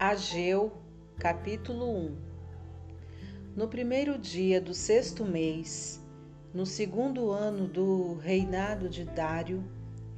Ageu, capítulo 1 No primeiro dia do sexto mês, no segundo ano do reinado de Dário,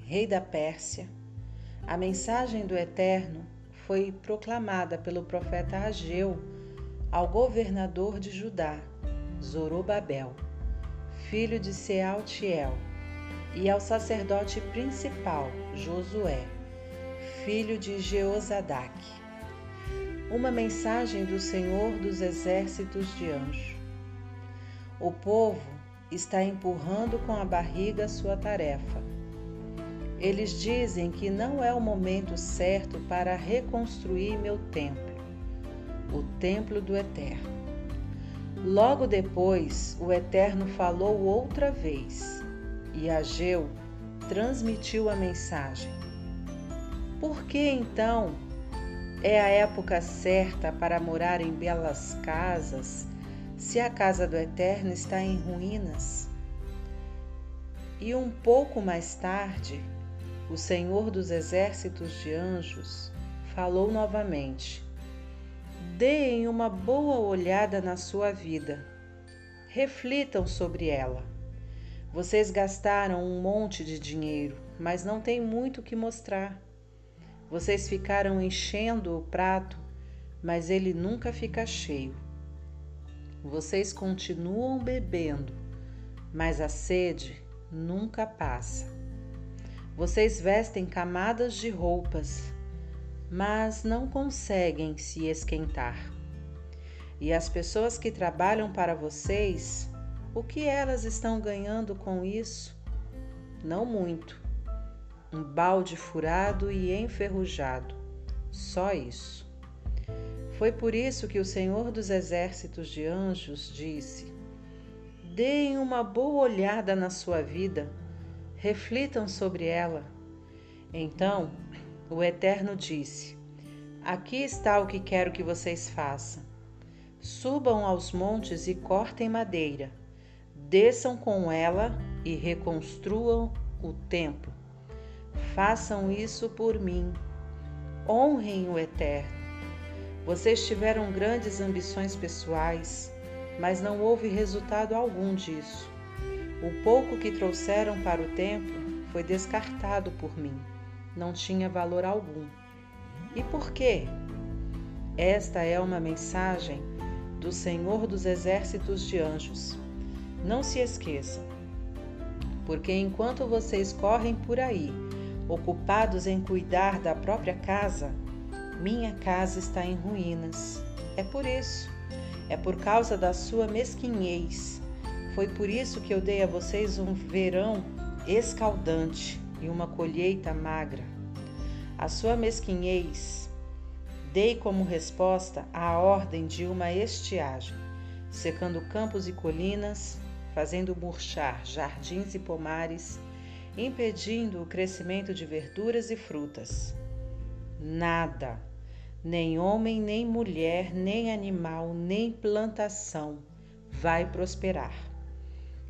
rei da Pérsia, a mensagem do Eterno foi proclamada pelo profeta Ageu ao governador de Judá, Zorobabel, filho de Sealtiel, e ao sacerdote principal, Josué, filho de Jeozadak uma mensagem do Senhor dos Exércitos de Anjo. O povo está empurrando com a barriga sua tarefa. Eles dizem que não é o momento certo para reconstruir meu templo, o templo do Eterno. Logo depois, o Eterno falou outra vez e Ageu transmitiu a mensagem. Por que então é a época certa para morar em belas casas, se a casa do Eterno está em ruínas. E um pouco mais tarde, o Senhor dos Exércitos de Anjos falou novamente: Deem uma boa olhada na sua vida, reflitam sobre ela. Vocês gastaram um monte de dinheiro, mas não tem muito que mostrar. Vocês ficaram enchendo o prato, mas ele nunca fica cheio. Vocês continuam bebendo, mas a sede nunca passa. Vocês vestem camadas de roupas, mas não conseguem se esquentar. E as pessoas que trabalham para vocês, o que elas estão ganhando com isso? Não muito um balde furado e enferrujado. Só isso. Foi por isso que o Senhor dos Exércitos de Anjos disse: Deem uma boa olhada na sua vida, reflitam sobre ela. Então o Eterno disse: Aqui está o que quero que vocês façam. Subam aos montes e cortem madeira, desçam com ela e reconstruam o templo Façam isso por mim. Honrem o Eterno. Vocês tiveram grandes ambições pessoais, mas não houve resultado algum disso. O pouco que trouxeram para o templo foi descartado por mim. Não tinha valor algum. E por quê? Esta é uma mensagem do Senhor dos Exércitos de Anjos. Não se esqueçam, porque enquanto vocês correm por aí, ocupados em cuidar da própria casa, minha casa está em ruínas. É por isso, é por causa da sua mesquinhez. Foi por isso que eu dei a vocês um verão escaldante e uma colheita magra. A sua mesquinhez dei como resposta a ordem de uma estiagem, secando campos e colinas, fazendo murchar jardins e pomares impedindo o crescimento de verduras e frutas. Nada, nem homem, nem mulher, nem animal, nem plantação vai prosperar.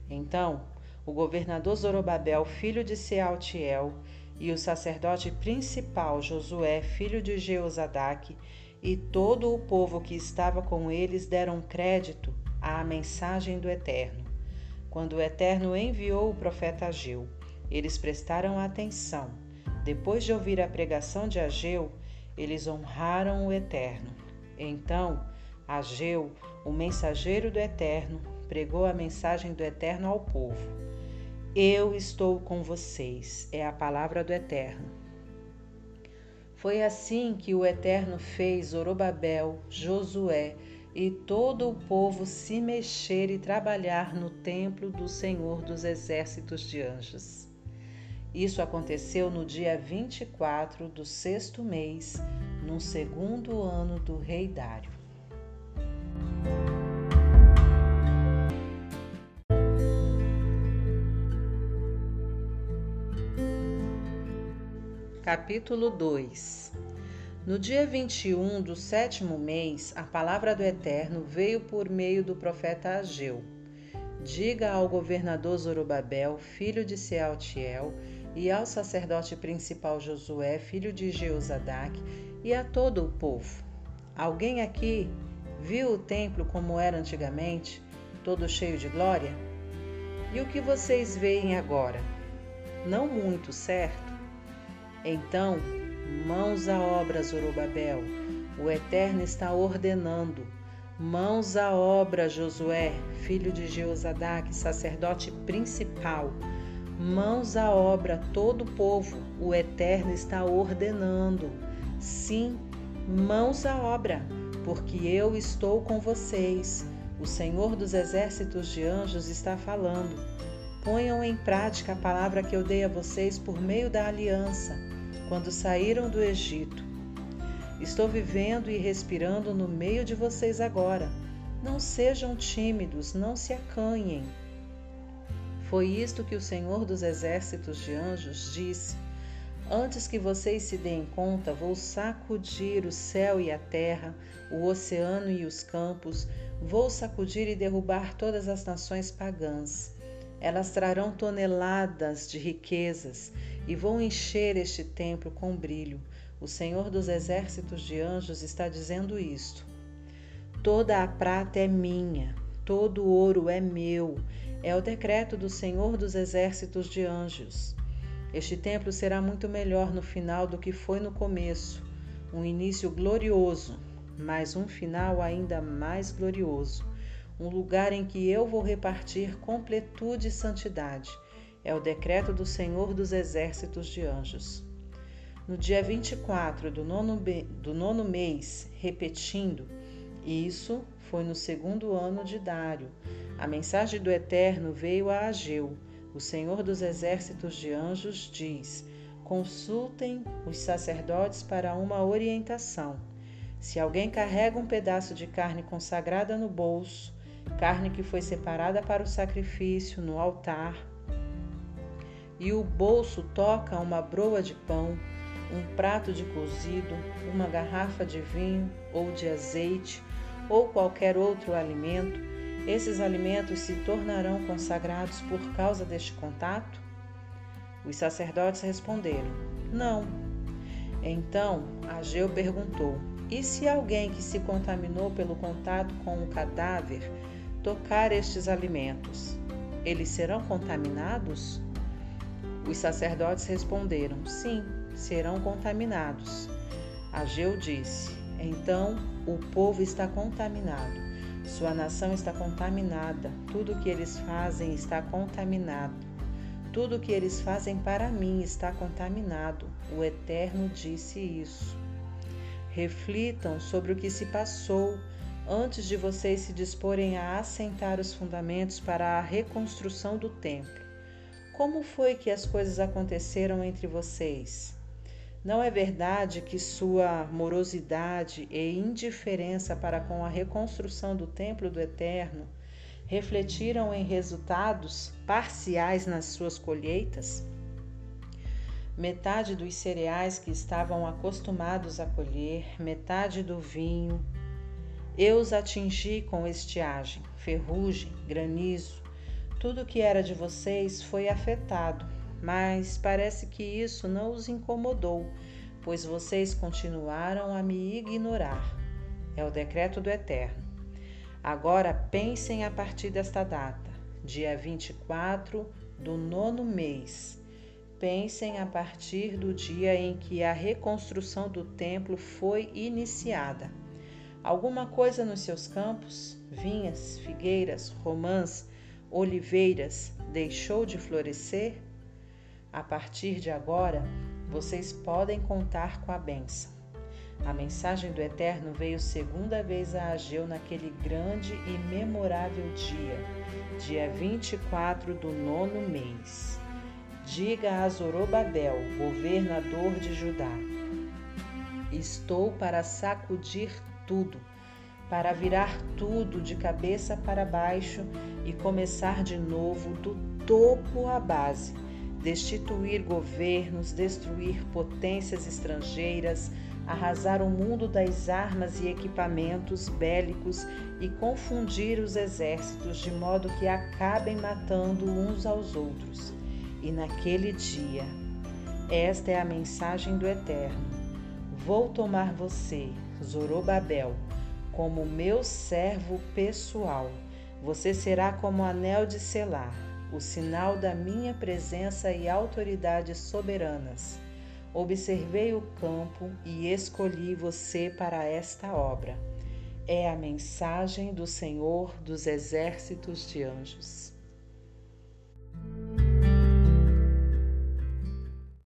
Então, o governador Zorobabel, filho de Sealtiel, e o sacerdote principal Josué, filho de Jeozadak, e todo o povo que estava com eles deram crédito à mensagem do Eterno, quando o Eterno enviou o profeta Ageu. Eles prestaram atenção. Depois de ouvir a pregação de Ageu, eles honraram o Eterno. Então, Ageu, o mensageiro do Eterno, pregou a mensagem do Eterno ao povo. Eu estou com vocês, é a palavra do Eterno. Foi assim que o Eterno fez Zorobabel, Josué e todo o povo se mexer e trabalhar no templo do Senhor dos exércitos de anjos. Isso aconteceu no dia 24 do sexto mês, no segundo ano do rei Dário. Capítulo 2 No dia 21 do sétimo mês, a palavra do Eterno veio por meio do profeta Ageu. Diga ao governador Zorobabel, filho de Sealtiel, e ao sacerdote principal Josué, filho de Jeozadak, e a todo o povo: alguém aqui viu o templo como era antigamente, todo cheio de glória? E o que vocês veem agora? Não muito, certo? Então, mãos à obra, Zorobabel, o Eterno está ordenando. Mãos à obra, Josué, filho de Jeozadak, sacerdote principal. Mãos à obra, todo o povo, o Eterno está ordenando. Sim, mãos à obra, porque eu estou com vocês. O Senhor dos exércitos de anjos está falando. Ponham em prática a palavra que eu dei a vocês por meio da aliança, quando saíram do Egito. Estou vivendo e respirando no meio de vocês agora. Não sejam tímidos, não se acanhem. Foi isto que o Senhor dos Exércitos de Anjos disse. Antes que vocês se deem conta, vou sacudir o céu e a terra, o oceano e os campos, vou sacudir e derrubar todas as nações pagãs. Elas trarão toneladas de riquezas e vão encher este templo com brilho. O Senhor dos Exércitos de Anjos está dizendo isto. Toda a prata é minha, todo o ouro é meu, é o decreto do Senhor dos Exércitos de Anjos. Este templo será muito melhor no final do que foi no começo. Um início glorioso, mas um final ainda mais glorioso. Um lugar em que eu vou repartir completude e santidade. É o decreto do Senhor dos Exércitos de Anjos. No dia 24 do nono, do nono mês, repetindo, isso foi no segundo ano de Dário. A mensagem do Eterno veio a Ageu. O Senhor dos Exércitos de Anjos diz: Consultem os sacerdotes para uma orientação. Se alguém carrega um pedaço de carne consagrada no bolso, carne que foi separada para o sacrifício no altar, e o bolso toca uma broa de pão, um prato de cozido, uma garrafa de vinho ou de azeite, ou qualquer outro alimento, esses alimentos se tornarão consagrados por causa deste contato? Os sacerdotes responderam: Não. Então Ageu perguntou: E se alguém que se contaminou pelo contato com o cadáver tocar estes alimentos, eles serão contaminados? Os sacerdotes responderam: Sim, serão contaminados. Ageu disse: Então o povo está contaminado, sua nação está contaminada, tudo o que eles fazem está contaminado. Tudo o que eles fazem para mim está contaminado. O Eterno disse isso. Reflitam sobre o que se passou antes de vocês se disporem a assentar os fundamentos para a reconstrução do templo. Como foi que as coisas aconteceram entre vocês? Não é verdade que sua morosidade e indiferença para com a reconstrução do templo do Eterno refletiram em resultados parciais nas suas colheitas? Metade dos cereais que estavam acostumados a colher, metade do vinho, eu os atingi com estiagem, ferrugem, granizo. Tudo que era de vocês foi afetado mas parece que isso não os incomodou, pois vocês continuaram a me ignorar. É o decreto do Eterno. Agora pensem a partir desta data, dia 24 do nono mês. Pensem a partir do dia em que a reconstrução do templo foi iniciada. Alguma coisa nos seus campos, vinhas, figueiras, romãs, oliveiras, deixou de florescer? A partir de agora, vocês podem contar com a bênção. A mensagem do Eterno veio segunda vez a Ageu naquele grande e memorável dia, dia 24 do nono mês. Diga a Zorobabel, governador de Judá: Estou para sacudir tudo, para virar tudo de cabeça para baixo e começar de novo do topo à base destituir governos, destruir potências estrangeiras, arrasar o mundo das armas e equipamentos bélicos e confundir os exércitos de modo que acabem matando uns aos outros. E naquele dia, esta é a mensagem do Eterno: Vou tomar você, Zorobabel, como meu servo pessoal. Você será como anel de selar, o sinal da minha presença e autoridade soberanas. Observei o campo e escolhi você para esta obra. É a mensagem do Senhor dos exércitos de anjos.